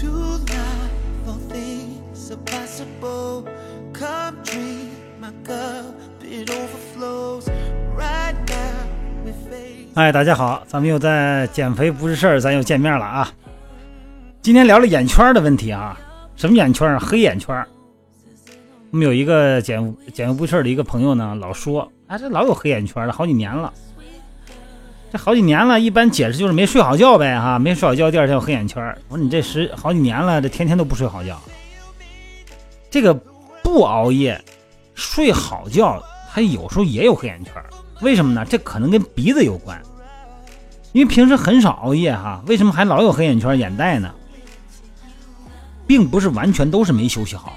to life, all things are possible. Come dream, my cup, it overflows. Right now, we face. 哎，大家好，咱们又在减肥不是事儿，咱又见面了啊。今天聊聊眼圈的问题啊，什么眼圈啊？黑眼圈。我们有一个减减肥不是事儿的一个朋友呢，老说啊，这老有黑眼圈了，好几年了。这好几年了，一般解释就是没睡好觉呗，哈，没睡好觉，第二天有黑眼圈。我说你这十好几年了，这天天都不睡好觉。这个不熬夜，睡好觉，他有时候也有黑眼圈。为什么呢？这可能跟鼻子有关，因为平时很少熬夜哈，为什么还老有黑眼圈、眼袋呢？并不是完全都是没休息好。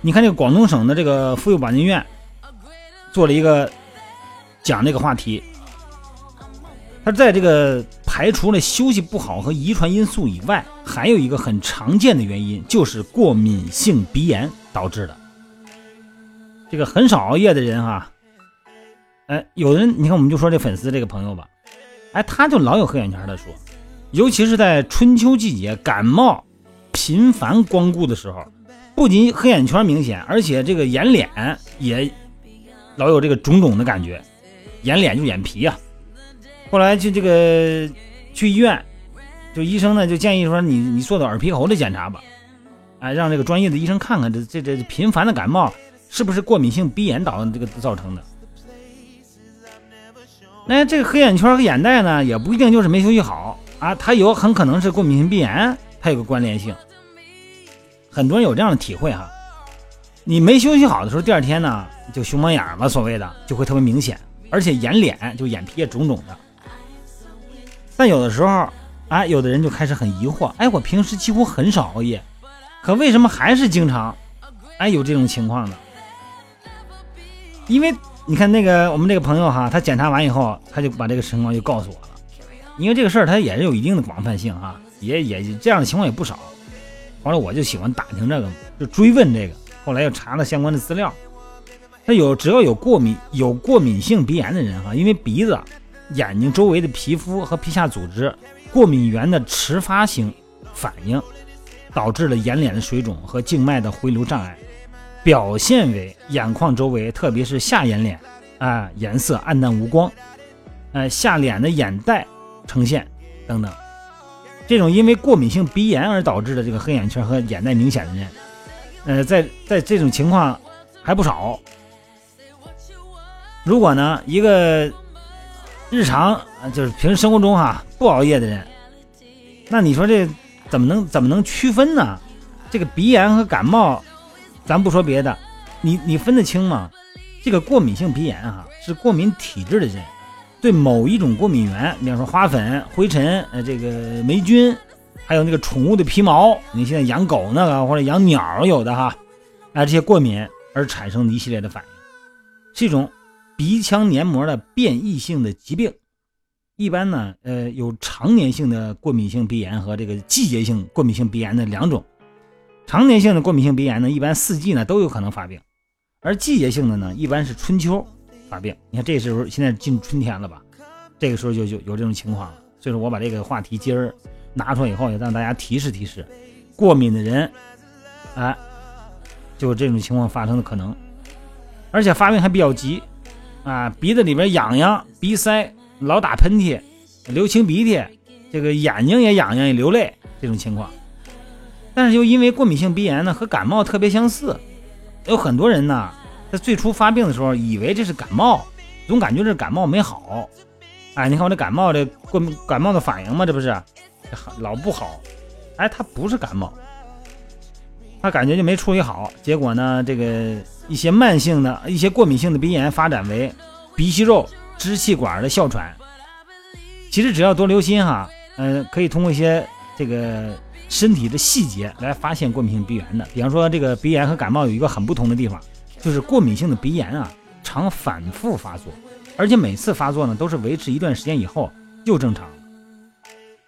你看这个广东省的这个妇幼保健院做了一个讲这个话题，他在这个排除了休息不好和遗传因素以外，还有一个很常见的原因就是过敏性鼻炎导致的。这个很少熬夜的人哈、哎，有人你看，我们就说这粉丝这个朋友吧，哎，他就老有黑眼圈的说，尤其是在春秋季节感冒频繁光顾的时候，不仅黑眼圈明显，而且这个眼脸也老有这个肿肿的感觉，眼脸就眼皮呀、后来去这个去医院，就医生呢就建议说你你做做耳鼻喉的检查吧，哎，让这个专业的医生看看这这这频繁的感冒是不是过敏性鼻炎导这个造成的。那这个黑眼圈和眼袋呢，也不一定就是没休息好啊，它有很可能是过敏性鼻炎，它有个关联性。很多人有这样的体会哈，你没休息好的时候，第二天呢就熊猫眼嘛，所谓的就会特别明显，而且眼脸就眼皮也肿肿的。但有的时候，哎，有的人就开始很疑惑，哎，我平时几乎很少熬夜，可为什么还是经常，哎，有这种情况呢？因为你看那个我们这个朋友哈，他检查完以后，他就把这个情况就告诉我了。因为这个事儿他也是有一定的广泛性哈，也也这样的情况也不少。后来我就喜欢打听这个，就追问这个。后来又查了相关的资料，他有只要有过敏有过敏性鼻炎的人哈，因为鼻子、眼睛周围的皮肤和皮下组织过敏源的迟发性反应，导致了眼脸的水肿和静脉的回流障碍。表现为眼眶周围，特别是下眼脸，啊、颜色暗淡无光，呃，下脸的眼袋呈现等等。这种因为过敏性鼻炎而导致的这个黑眼圈和眼袋明显的人，呃，在在这种情况还不少。如果呢，一个日常就是平时生活中哈、不熬夜的人，那你说这怎么能怎么能区分呢？这个鼻炎和感冒。咱不说别的，你你分得清吗？这个过敏性鼻炎啊，是过敏体质的人对某一种过敏源，比方说花粉、灰尘、呃这个霉菌，还有那个宠物的皮毛，你现在养狗那个或者养鸟有的哈，啊这些过敏而产生的一系列的反应，是一种鼻腔黏膜的变异性的疾病。一般呢，呃有常年性的过敏性鼻炎和这个季节性过敏性鼻炎的两种。常年性的过敏性鼻炎呢，一般四季呢都有可能发病，而季节性的呢，一般是春秋发病。你看这时候现在进春天了吧，这个时候就就有这种情况了。所以说我把这个话题今儿拿出来以后，也让大家提示提示，过敏的人，哎，就这种情况发生的可能，而且发病还比较急，啊，鼻子里边痒痒，鼻塞，老打喷嚏，流清鼻涕，这个眼睛也痒痒，也流泪，这种情况。但是又因为过敏性鼻炎呢和感冒特别相似，有很多人呢在最初发病的时候以为这是感冒，总感觉这感冒没好。哎，你看我这感冒这过敏感冒的反应嘛，这不是老不好。哎，他不是感冒，他感觉就没处理好，结果呢这个一些慢性的一些过敏性的鼻炎发展为鼻息肉、支气管的哮喘。其实只要多留心哈，嗯、可以通过一些这个。身体的细节来发现过敏性鼻炎的，比方说这个鼻炎和感冒有一个很不同的地方，就是过敏性的鼻炎啊，常反复发作，而且每次发作呢都是维持一段时间以后又正常。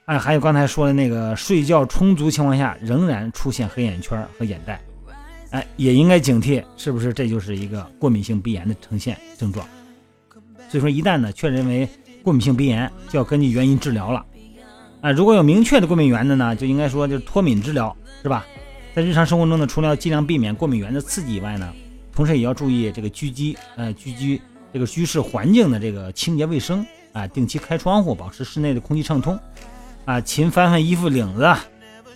哎，还有刚才说的那个睡觉充足情况下仍然出现黑眼圈和眼袋，哎，也应该警惕，是不是这就是一个过敏性鼻炎的呈现症状？所以说，一旦呢确认为过敏性鼻炎，就要根据原因治疗了。啊，如果有明确的过敏源的呢，就应该说就是脱敏治疗，是吧？在日常生活中呢，除了要尽量避免过敏源的刺激以外呢，同时也要注意这个居居呃居居这个居室环境的这个清洁卫生啊，定期开窗户，保持室内的空气畅通啊，勤翻翻衣服领子、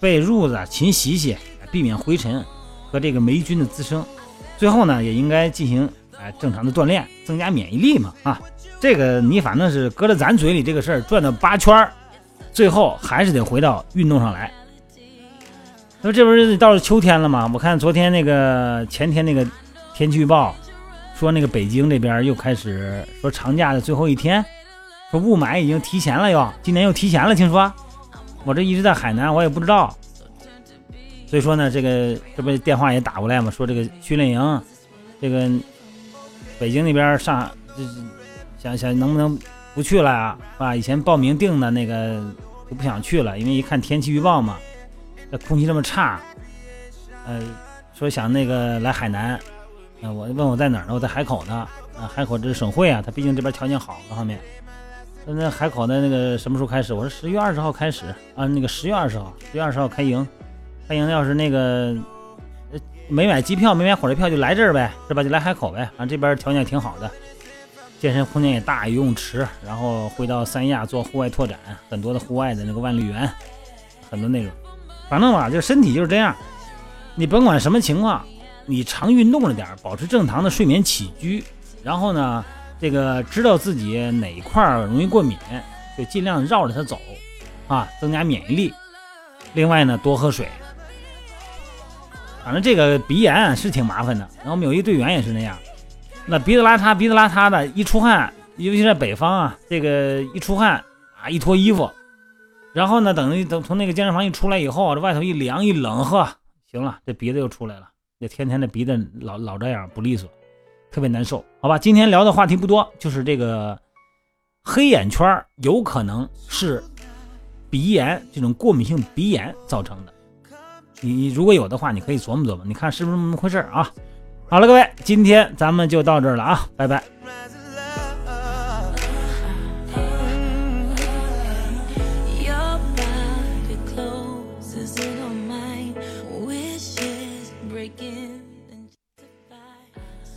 被褥子，勤洗洗，避免灰尘和这个霉菌的滋生。最后呢，也应该进行哎正常的锻炼，增加免疫力嘛啊。这个你反正是搁在咱嘴里这个事儿转了八圈儿。最后还是得回到运动上来。那这不是到了秋天了吗？我看昨天那个前天那个天气预报说，那个北京这边又开始说长假的最后一天，说雾霾已经提前了，又今年又提前了。听说我这一直在海南，我也不知道。所以说呢，这个这不电话也打过来嘛，说这个训练营，这个北京那边上，想想能不能。不去了啊，啊！以前报名定的那个就不想去了，因为一看天气预报嘛，这空气这么差，呃，说想那个来海南，啊，我问我在哪儿呢？我在海口呢，啊，海口这是省会啊，他毕竟这边条件好，各方面。那那海口的那个什么时候开始？我说十月二十号开始啊，那个十月二十号，十月二十号开营，欢迎要是那个没买机票、没买火车票就来这儿呗，是吧？就来海口呗，反正这边条件挺好的。健身空间也大，游泳池，然后会到三亚做户外拓展，很多的户外的那个万绿园，很多内容。反正吧，就身体就是这样，你甭管什么情况，你常运动着点，保持正常的睡眠起居，然后呢，这个知道自己哪一块容易过敏，就尽量绕着它走，啊，增加免疫力。另外呢，多喝水。反正这个鼻炎是挺麻烦的，然后我们有一队员也是那样。那鼻子邋遢，鼻子邋遢的，一出汗，尤其在北方啊，这个一出汗啊，一脱衣服，然后呢，等于等从那个健身房一出来以后，这外头一凉一冷，呵，行了，这鼻子又出来了，这天天的鼻子老老这样不利索，特别难受，好吧？今天聊的话题不多，就是这个黑眼圈有可能是鼻炎这种过敏性鼻炎造成的，你你如果有的话，你可以琢磨琢磨，你看是不是那么回事啊？好了，各位，今天咱们就到这儿了啊，拜拜。